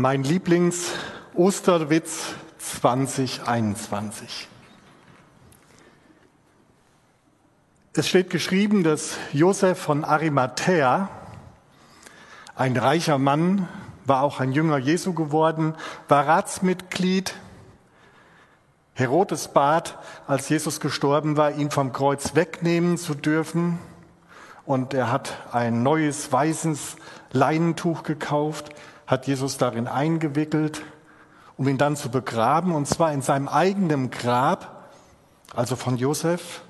Mein Lieblings-Osterwitz 2021. Es steht geschrieben, dass Josef von Arimathea, ein reicher Mann, war auch ein Jünger Jesu geworden, war Ratsmitglied. Herodes bat, als Jesus gestorben war, ihn vom Kreuz wegnehmen zu dürfen. Und er hat ein neues weißes Leinentuch gekauft hat Jesus darin eingewickelt, um ihn dann zu begraben, und zwar in seinem eigenen Grab, also von Josef,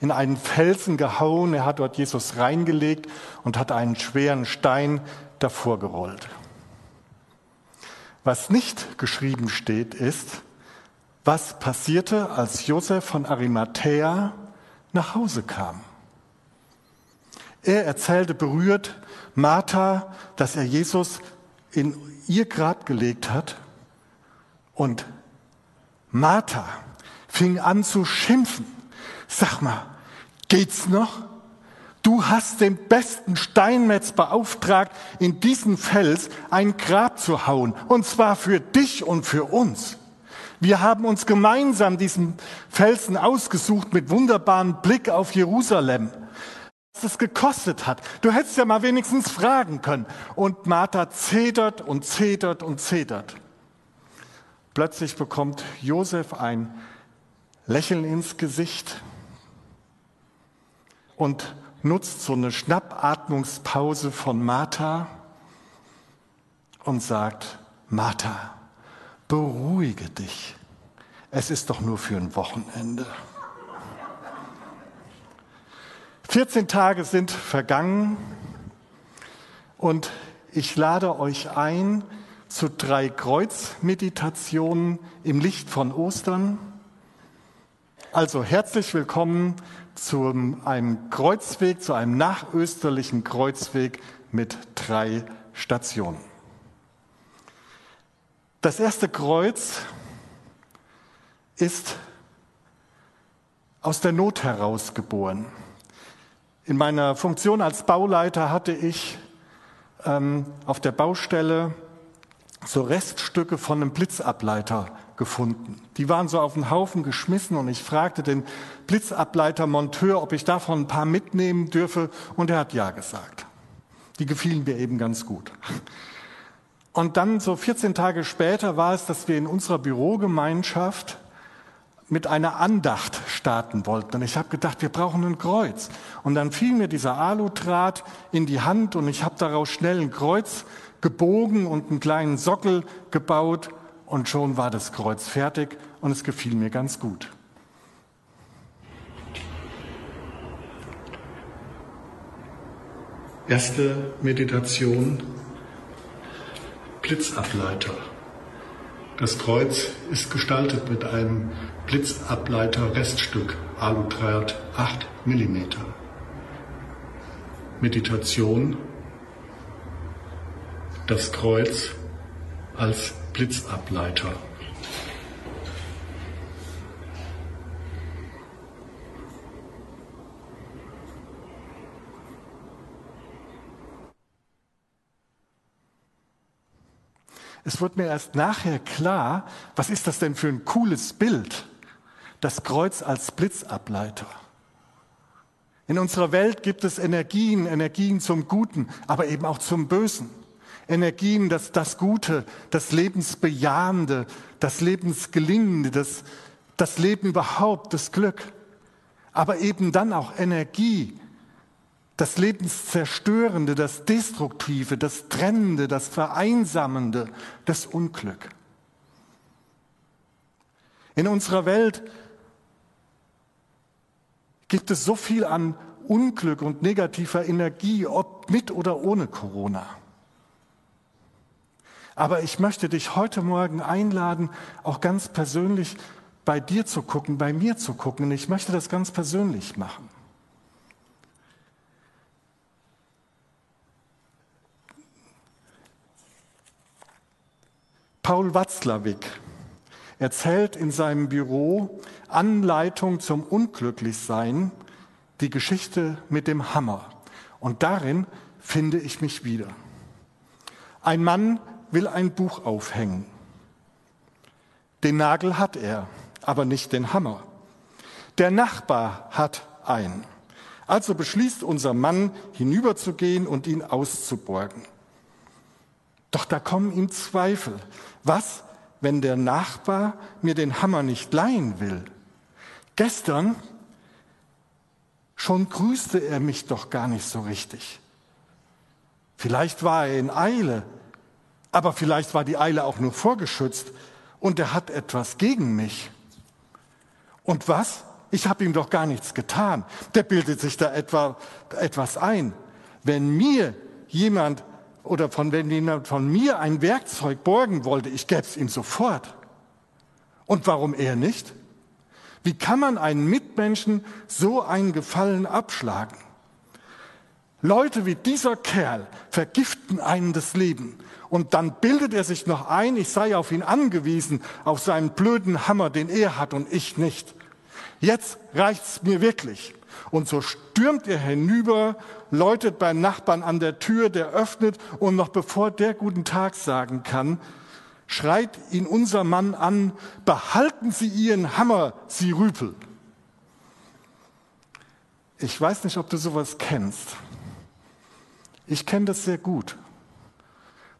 in einen Felsen gehauen. Er hat dort Jesus reingelegt und hat einen schweren Stein davor gerollt. Was nicht geschrieben steht, ist, was passierte, als Josef von Arimathea nach Hause kam. Er erzählte berührt Martha, dass er Jesus in ihr Grab gelegt hat. Und Martha fing an zu schimpfen. Sag mal, geht's noch? Du hast den besten Steinmetz beauftragt, in diesen Fels ein Grab zu hauen. Und zwar für dich und für uns. Wir haben uns gemeinsam diesen Felsen ausgesucht mit wunderbarem Blick auf Jerusalem es gekostet hat. Du hättest ja mal wenigstens fragen können. Und Martha zetert und zetert und zetert. Plötzlich bekommt Josef ein Lächeln ins Gesicht und nutzt so eine Schnappatmungspause von Martha und sagt, Martha, beruhige dich. Es ist doch nur für ein Wochenende. 14 Tage sind vergangen und ich lade euch ein zu drei Kreuzmeditationen im Licht von Ostern. Also herzlich willkommen zu einem Kreuzweg, zu einem nachösterlichen Kreuzweg mit drei Stationen. Das erste Kreuz ist aus der Not heraus geboren. In meiner Funktion als Bauleiter hatte ich ähm, auf der Baustelle so Reststücke von einem Blitzableiter gefunden. Die waren so auf den Haufen geschmissen und ich fragte den Blitzableitermonteur, ob ich davon ein paar mitnehmen dürfe und er hat ja gesagt. Die gefielen mir eben ganz gut. Und dann so 14 Tage später war es, dass wir in unserer Bürogemeinschaft mit einer Andacht starten wollten. Und ich habe gedacht, wir brauchen ein Kreuz. Und dann fiel mir dieser Aludraht in die Hand und ich habe daraus schnell ein Kreuz gebogen und einen kleinen Sockel gebaut und schon war das Kreuz fertig und es gefiel mir ganz gut. Erste Meditation, Blitzableiter. Das Kreuz ist gestaltet mit einem Blitzableiter-Reststück Aludraht 8 mm. Meditation Das Kreuz als Blitzableiter. Es wird mir erst nachher klar, was ist das denn für ein cooles Bild? Das Kreuz als Blitzableiter. In unserer Welt gibt es Energien, Energien zum Guten, aber eben auch zum Bösen. Energien, das, das Gute, das Lebensbejahende, das Lebensgelingende, das, das Leben überhaupt, das Glück. Aber eben dann auch Energie, das Lebenszerstörende, das Destruktive, das Trennende, das Vereinsamende, das Unglück. In unserer Welt gibt es so viel an Unglück und negativer Energie, ob mit oder ohne Corona. Aber ich möchte dich heute Morgen einladen, auch ganz persönlich bei dir zu gucken, bei mir zu gucken. Ich möchte das ganz persönlich machen. Paul Watzlawick erzählt in seinem Büro Anleitung zum Unglücklichsein die Geschichte mit dem Hammer. Und darin finde ich mich wieder. Ein Mann will ein Buch aufhängen. Den Nagel hat er, aber nicht den Hammer. Der Nachbar hat einen. Also beschließt unser Mann, hinüberzugehen und ihn auszuborgen. Doch da kommen ihm Zweifel. Was, wenn der Nachbar mir den Hammer nicht leihen will? Gestern schon grüßte er mich doch gar nicht so richtig. Vielleicht war er in Eile, aber vielleicht war die Eile auch nur vorgeschützt und er hat etwas gegen mich. Und was? Ich habe ihm doch gar nichts getan. Der bildet sich da etwa etwas ein. Wenn mir jemand oder von wenn jemand von mir ein Werkzeug borgen wollte, ich gäbe es ihm sofort. Und warum er nicht? Wie kann man einen Mitmenschen so einen Gefallen abschlagen? Leute wie dieser Kerl vergiften einen das Leben. Und dann bildet er sich noch ein, ich sei auf ihn angewiesen, auf seinen blöden Hammer, den er hat und ich nicht. Jetzt reicht's mir wirklich. Und so stürmt er hinüber, läutet beim Nachbarn an der Tür, der öffnet und noch bevor der guten Tag sagen kann, schreit ihn unser Mann an, behalten Sie Ihren Hammer, Sie Rüpel. Ich weiß nicht, ob du sowas kennst. Ich kenne das sehr gut,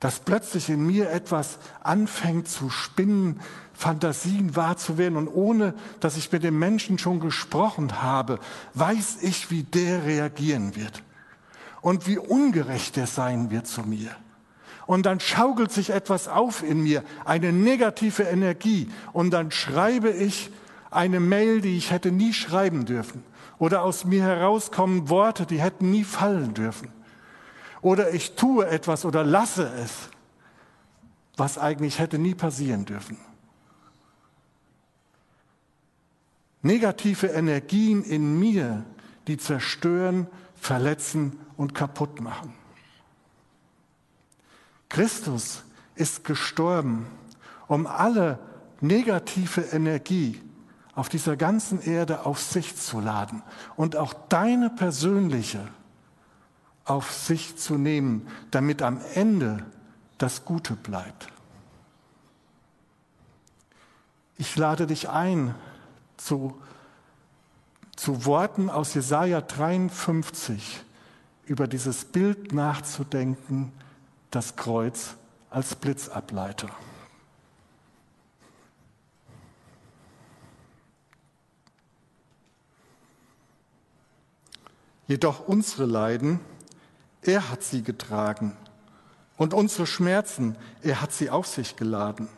dass plötzlich in mir etwas anfängt zu spinnen, Fantasien wahr zu werden und ohne, dass ich mit dem Menschen schon gesprochen habe, weiß ich, wie der reagieren wird und wie ungerecht er sein wird zu mir. Und dann schaukelt sich etwas auf in mir, eine negative Energie. Und dann schreibe ich eine Mail, die ich hätte nie schreiben dürfen. Oder aus mir herauskommen Worte, die hätten nie fallen dürfen oder ich tue etwas oder lasse es, was eigentlich hätte nie passieren dürfen. Negative Energien in mir, die zerstören, verletzen und kaputt machen. Christus ist gestorben, um alle negative Energie auf dieser ganzen Erde auf sich zu laden und auch deine persönliche auf sich zu nehmen, damit am Ende das Gute bleibt. Ich lade dich ein, zu, zu Worten aus Jesaja 53 über dieses Bild nachzudenken, das Kreuz als Blitzableiter. Jedoch unsere Leiden, er hat sie getragen. Und unsere Schmerzen, er hat sie auf sich geladen.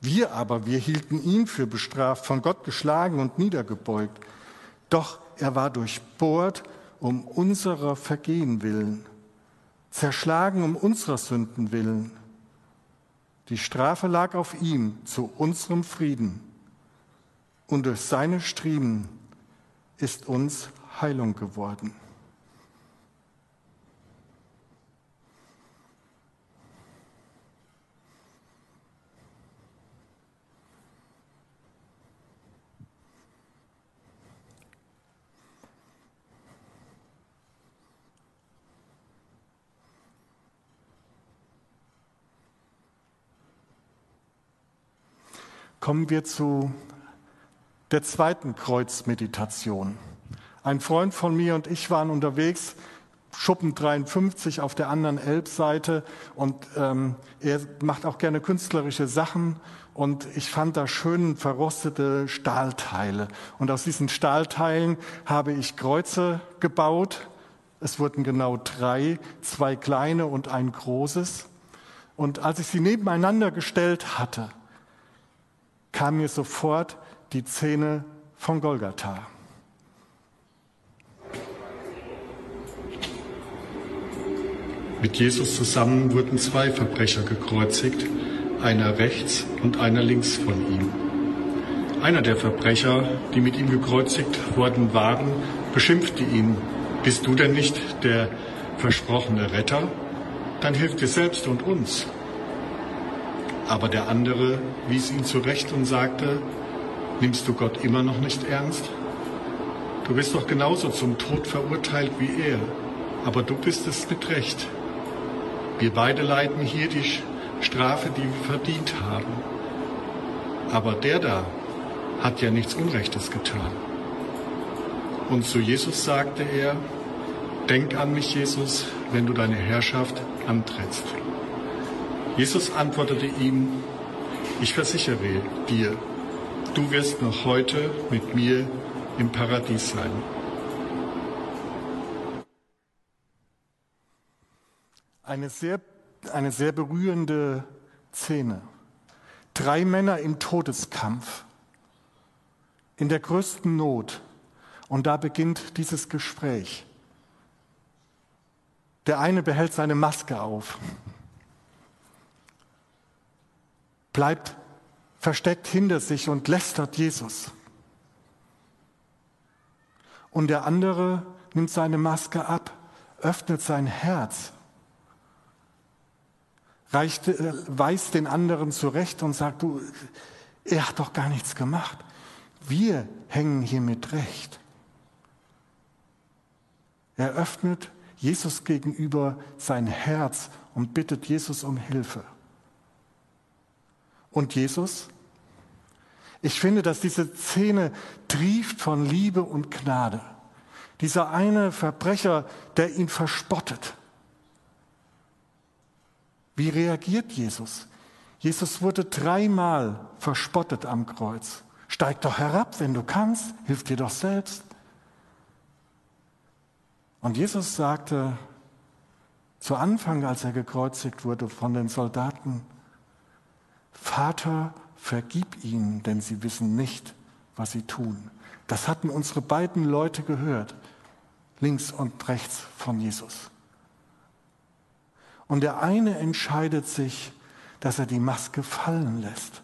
Wir aber, wir hielten ihn für bestraft, von Gott geschlagen und niedergebeugt. Doch er war durchbohrt um unserer Vergehen willen, zerschlagen um unserer Sünden willen. Die Strafe lag auf ihm zu unserem Frieden. Und durch seine Striemen ist uns Heilung geworden. Kommen wir zu der zweiten Kreuzmeditation. Ein Freund von mir und ich waren unterwegs, Schuppen 53 auf der anderen Elbseite und ähm, er macht auch gerne künstlerische Sachen und ich fand da schön verrostete Stahlteile und aus diesen Stahlteilen habe ich Kreuze gebaut. Es wurden genau drei, zwei kleine und ein großes. Und als ich sie nebeneinander gestellt hatte, kam mir sofort die Szene von Golgatha. Mit Jesus zusammen wurden zwei Verbrecher gekreuzigt, einer rechts und einer links von ihm. Einer der Verbrecher, die mit ihm gekreuzigt worden waren, beschimpfte ihn, bist du denn nicht der versprochene Retter? Dann hilf dir selbst und uns. Aber der andere wies ihn zurecht und sagte, nimmst du Gott immer noch nicht ernst? Du bist doch genauso zum Tod verurteilt wie er, aber du bist es mit Recht. Wir beide leiden hier die Strafe, die wir verdient haben. Aber der da hat ja nichts Unrechtes getan. Und zu Jesus sagte er, Denk an mich, Jesus, wenn du deine Herrschaft antrittst. Jesus antwortete ihm, ich versichere dir, du wirst noch heute mit mir im Paradies sein. Eine sehr, eine sehr berührende Szene. Drei Männer im Todeskampf, in der größten Not. Und da beginnt dieses Gespräch. Der eine behält seine Maske auf, bleibt versteckt hinter sich und lästert Jesus. Und der andere nimmt seine Maske ab, öffnet sein Herz, reicht, äh, weist den anderen zurecht und sagt, du, er hat doch gar nichts gemacht. Wir hängen hier mit Recht. Er öffnet Jesus gegenüber sein Herz und bittet Jesus um Hilfe. Und Jesus? Ich finde, dass diese Szene trieft von Liebe und Gnade. Dieser eine Verbrecher, der ihn verspottet. Wie reagiert Jesus? Jesus wurde dreimal verspottet am Kreuz. Steig doch herab, wenn du kannst, hilf dir doch selbst. Und Jesus sagte zu Anfang, als er gekreuzigt wurde von den Soldaten, Vater, vergib ihnen, denn sie wissen nicht, was sie tun. Das hatten unsere beiden Leute gehört, links und rechts von Jesus. Und der eine entscheidet sich, dass er die Maske fallen lässt,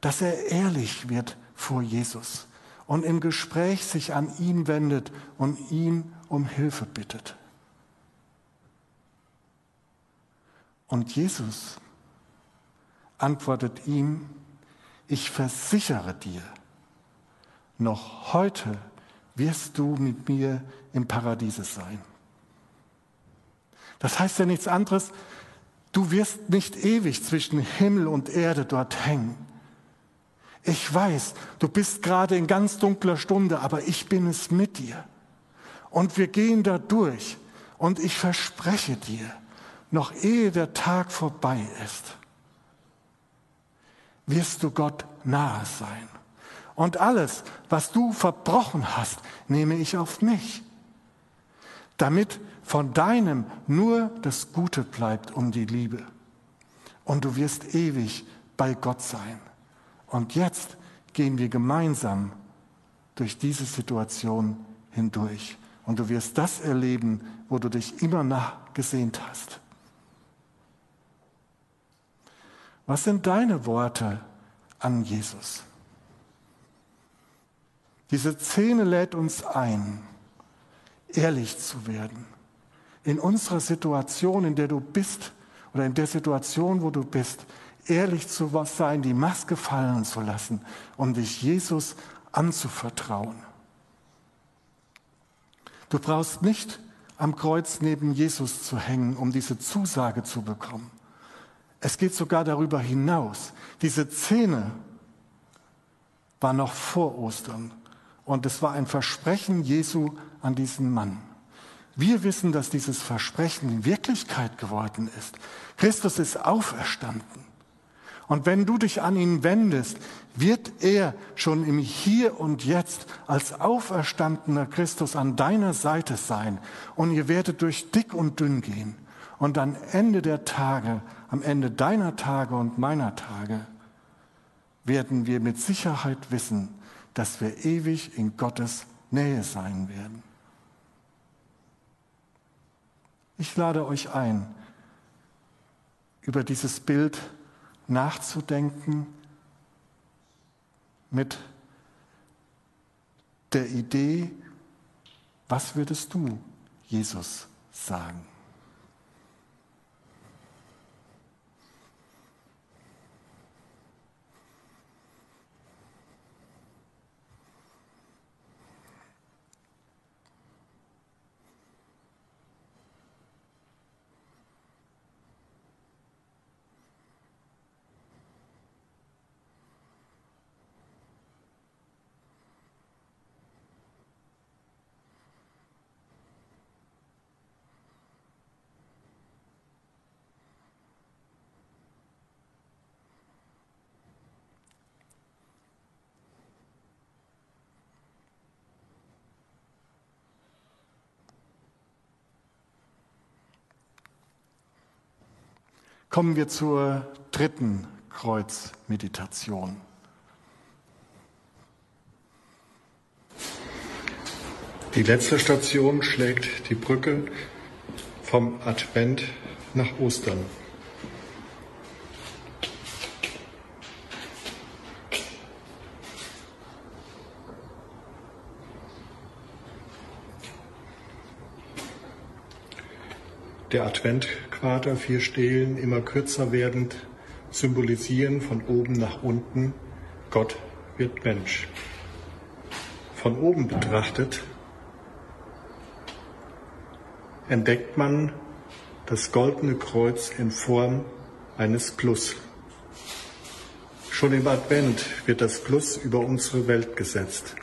dass er ehrlich wird vor Jesus und im Gespräch sich an ihn wendet und ihn um Hilfe bittet. Und Jesus antwortet ihm, ich versichere dir, noch heute wirst du mit mir im Paradiese sein. Das heißt ja nichts anderes, du wirst nicht ewig zwischen Himmel und Erde dort hängen. Ich weiß, du bist gerade in ganz dunkler Stunde, aber ich bin es mit dir. Und wir gehen da durch. Und ich verspreche dir, noch ehe der Tag vorbei ist, wirst du Gott nahe sein. Und alles, was du verbrochen hast, nehme ich auf mich, damit von deinem nur das Gute bleibt um die Liebe. Und du wirst ewig bei Gott sein. Und jetzt gehen wir gemeinsam durch diese Situation hindurch. Und du wirst das erleben, wo du dich immer nachgesehnt hast. Was sind deine Worte an Jesus? Diese Szene lädt uns ein, ehrlich zu werden. In unserer Situation, in der du bist, oder in der Situation, wo du bist, ehrlich zu sein, die Maske fallen zu lassen, um dich Jesus anzuvertrauen. Du brauchst nicht am Kreuz neben Jesus zu hängen, um diese Zusage zu bekommen. Es geht sogar darüber hinaus. Diese Szene war noch vor Ostern und es war ein Versprechen Jesu an diesen Mann. Wir wissen, dass dieses Versprechen Wirklichkeit geworden ist. Christus ist auferstanden. Und wenn du dich an ihn wendest, wird er schon im Hier und Jetzt als auferstandener Christus an deiner Seite sein. Und ihr werdet durch dick und dünn gehen. Und am Ende der Tage, am Ende deiner Tage und meiner Tage, werden wir mit Sicherheit wissen, dass wir ewig in Gottes Nähe sein werden. Ich lade euch ein, über dieses Bild nachzudenken mit der Idee, was würdest du Jesus sagen? Kommen wir zur dritten Kreuzmeditation. Die letzte Station schlägt die Brücke vom Advent nach Ostern. Der Adventquader, vier Stelen, immer kürzer werdend, symbolisieren von oben nach unten, Gott wird Mensch. Von oben betrachtet entdeckt man das goldene Kreuz in Form eines Plus. Schon im Advent wird das Plus über unsere Welt gesetzt.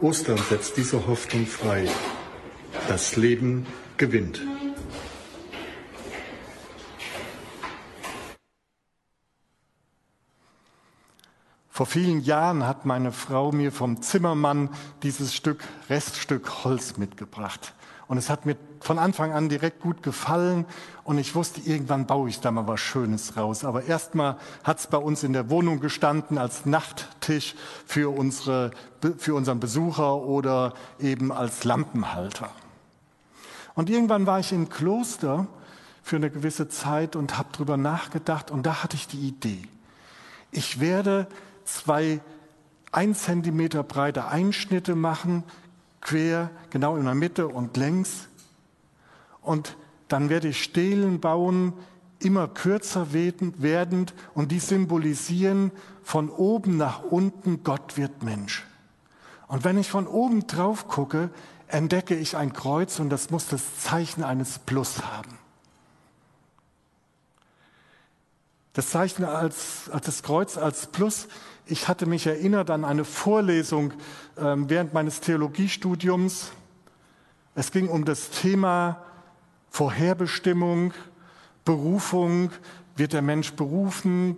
Ostern setzt diese Hoffnung frei. Das Leben gewinnt. Vor vielen Jahren hat meine Frau mir vom Zimmermann dieses Stück Reststück Holz mitgebracht. Und es hat mir von Anfang an direkt gut gefallen und ich wusste, irgendwann baue ich da mal was Schönes raus. Aber erstmal hat es bei uns in der Wohnung gestanden als Nachttisch für, unsere, für unseren Besucher oder eben als Lampenhalter. Und irgendwann war ich im Kloster für eine gewisse Zeit und habe drüber nachgedacht und da hatte ich die Idee. Ich werde zwei ein Zentimeter breite Einschnitte machen, quer, genau in der Mitte und längs. Und dann werde ich Stelen bauen, immer kürzer werdend und die symbolisieren von oben nach unten, Gott wird Mensch. Und wenn ich von oben drauf gucke, entdecke ich ein Kreuz und das muss das Zeichen eines Plus haben. Das Zeichen als, als das Kreuz als Plus ich hatte mich erinnert an eine Vorlesung ähm, während meines Theologiestudiums. Es ging um das Thema Vorherbestimmung, Berufung. Wird der Mensch berufen?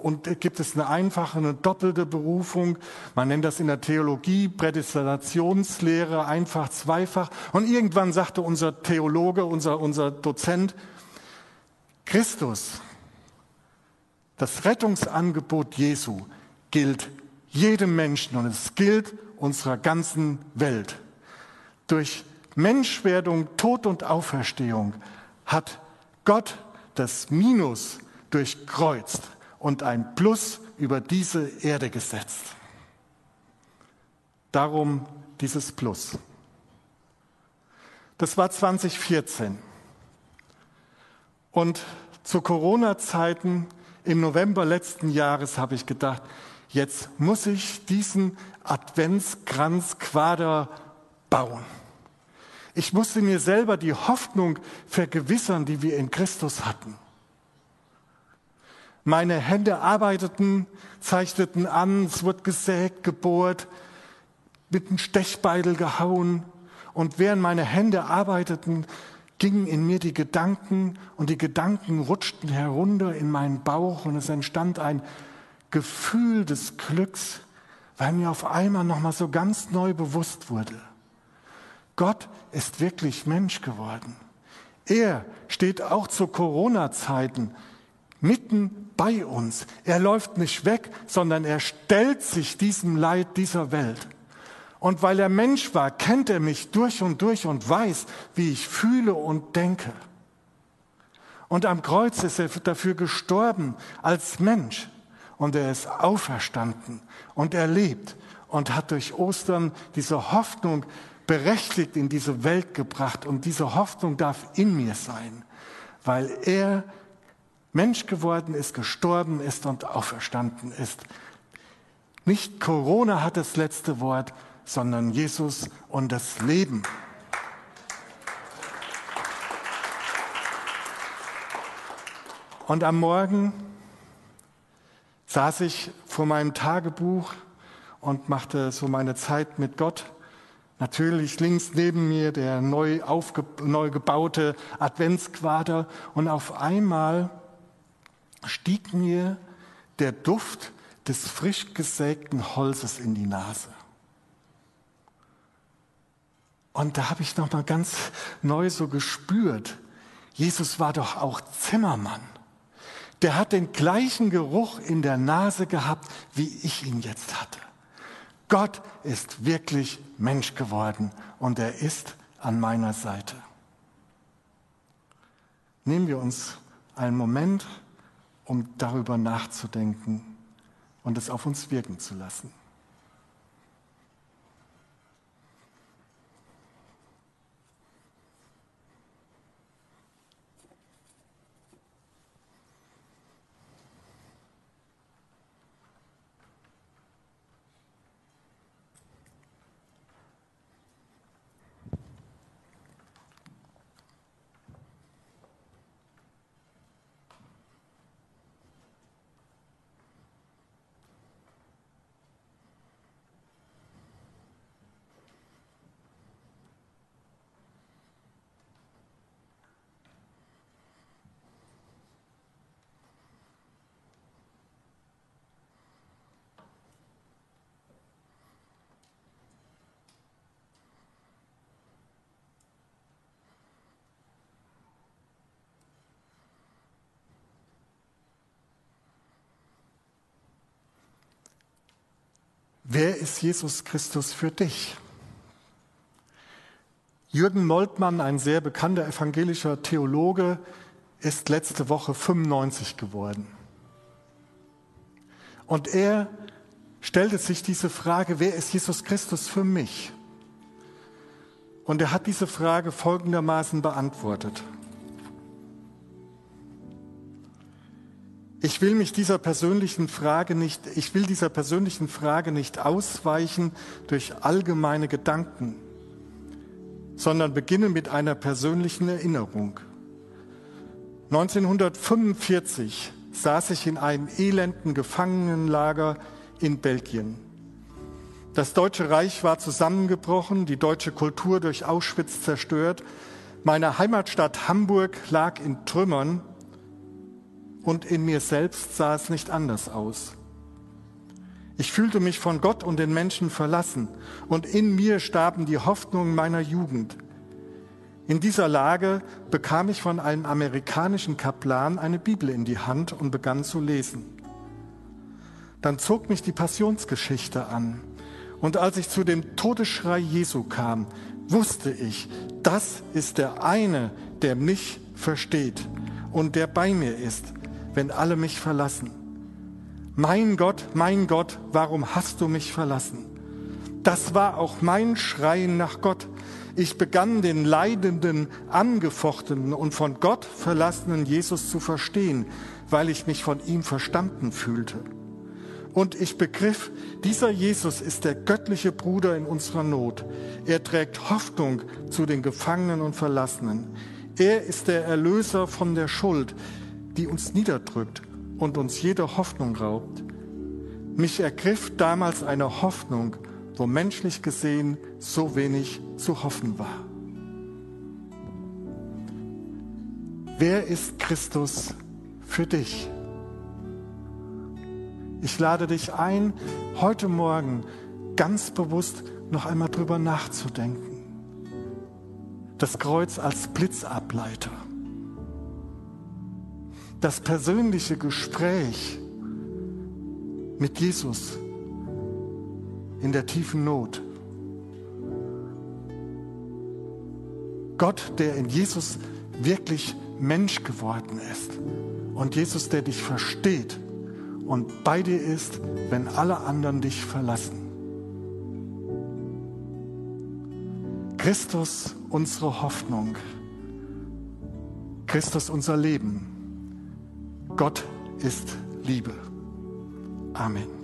Und gibt es eine einfache, eine doppelte Berufung? Man nennt das in der Theologie Prädestinationslehre, einfach, zweifach. Und irgendwann sagte unser Theologe, unser, unser Dozent, Christus, das Rettungsangebot Jesu gilt jedem Menschen und es gilt unserer ganzen Welt. Durch Menschwerdung, Tod und Auferstehung hat Gott das Minus durchkreuzt und ein Plus über diese Erde gesetzt. Darum dieses Plus. Das war 2014. Und zu Corona-Zeiten im November letzten Jahres habe ich gedacht, jetzt muss ich diesen Adventskranzquader bauen. Ich musste mir selber die Hoffnung vergewissern, die wir in Christus hatten. Meine Hände arbeiteten, zeichneten an, es wurde gesägt, gebohrt, mit einem Stechbeidel gehauen. Und während meine Hände arbeiteten, gingen in mir die Gedanken und die Gedanken rutschten herunter in meinen Bauch und es entstand ein Gefühl des Glücks, weil mir auf einmal nochmal so ganz neu bewusst wurde. Gott ist wirklich Mensch geworden. Er steht auch zu Corona-Zeiten mitten bei uns. Er läuft nicht weg, sondern er stellt sich diesem Leid dieser Welt. Und weil er Mensch war, kennt er mich durch und durch und weiß, wie ich fühle und denke. Und am Kreuz ist er dafür gestorben als Mensch und er ist auferstanden und er lebt und hat durch Ostern diese Hoffnung berechtigt in diese Welt gebracht und diese Hoffnung darf in mir sein, weil er Mensch geworden ist, gestorben ist und auferstanden ist. Nicht Corona hat das letzte Wort, sondern Jesus und das Leben. Und am Morgen saß ich vor meinem Tagebuch und machte so meine Zeit mit Gott. Natürlich links neben mir der neu, aufge, neu gebaute Adventsquader und auf einmal stieg mir der Duft des frisch gesägten Holzes in die Nase. Und da habe ich noch mal ganz neu so gespürt, Jesus war doch auch Zimmermann. Der hat den gleichen Geruch in der Nase gehabt, wie ich ihn jetzt hatte. Gott ist wirklich Mensch geworden und er ist an meiner Seite. Nehmen wir uns einen Moment, um darüber nachzudenken und es auf uns wirken zu lassen. Wer ist Jesus Christus für dich? Jürgen Moltmann, ein sehr bekannter evangelischer Theologe, ist letzte Woche 95 geworden. Und er stellte sich diese Frage, wer ist Jesus Christus für mich? Und er hat diese Frage folgendermaßen beantwortet. Ich will mich dieser persönlichen Frage nicht, ich will dieser persönlichen Frage nicht ausweichen durch allgemeine Gedanken, sondern beginne mit einer persönlichen Erinnerung. 1945 saß ich in einem elenden Gefangenenlager in Belgien. Das Deutsche Reich war zusammengebrochen, die deutsche Kultur durch Auschwitz zerstört. Meine Heimatstadt Hamburg lag in Trümmern und in mir selbst sah es nicht anders aus. Ich fühlte mich von Gott und den Menschen verlassen und in mir starben die Hoffnungen meiner Jugend. In dieser Lage bekam ich von einem amerikanischen Kaplan eine Bibel in die Hand und begann zu lesen. Dann zog mich die Passionsgeschichte an und als ich zu dem Todesschrei Jesu kam, wusste ich, das ist der eine, der mich versteht und der bei mir ist wenn alle mich verlassen. Mein Gott, mein Gott, warum hast du mich verlassen? Das war auch mein Schreien nach Gott. Ich begann den leidenden, angefochtenen und von Gott verlassenen Jesus zu verstehen, weil ich mich von ihm verstanden fühlte. Und ich begriff, dieser Jesus ist der göttliche Bruder in unserer Not. Er trägt Hoffnung zu den Gefangenen und Verlassenen. Er ist der Erlöser von der Schuld die uns niederdrückt und uns jede Hoffnung raubt. Mich ergriff damals eine Hoffnung, wo menschlich gesehen so wenig zu hoffen war. Wer ist Christus für dich? Ich lade dich ein, heute Morgen ganz bewusst noch einmal drüber nachzudenken. Das Kreuz als Blitzableiter das persönliche Gespräch mit Jesus in der tiefen Not. Gott, der in Jesus wirklich Mensch geworden ist und Jesus, der dich versteht und bei dir ist, wenn alle anderen dich verlassen. Christus unsere Hoffnung, Christus unser Leben. Gott ist Liebe. Amen.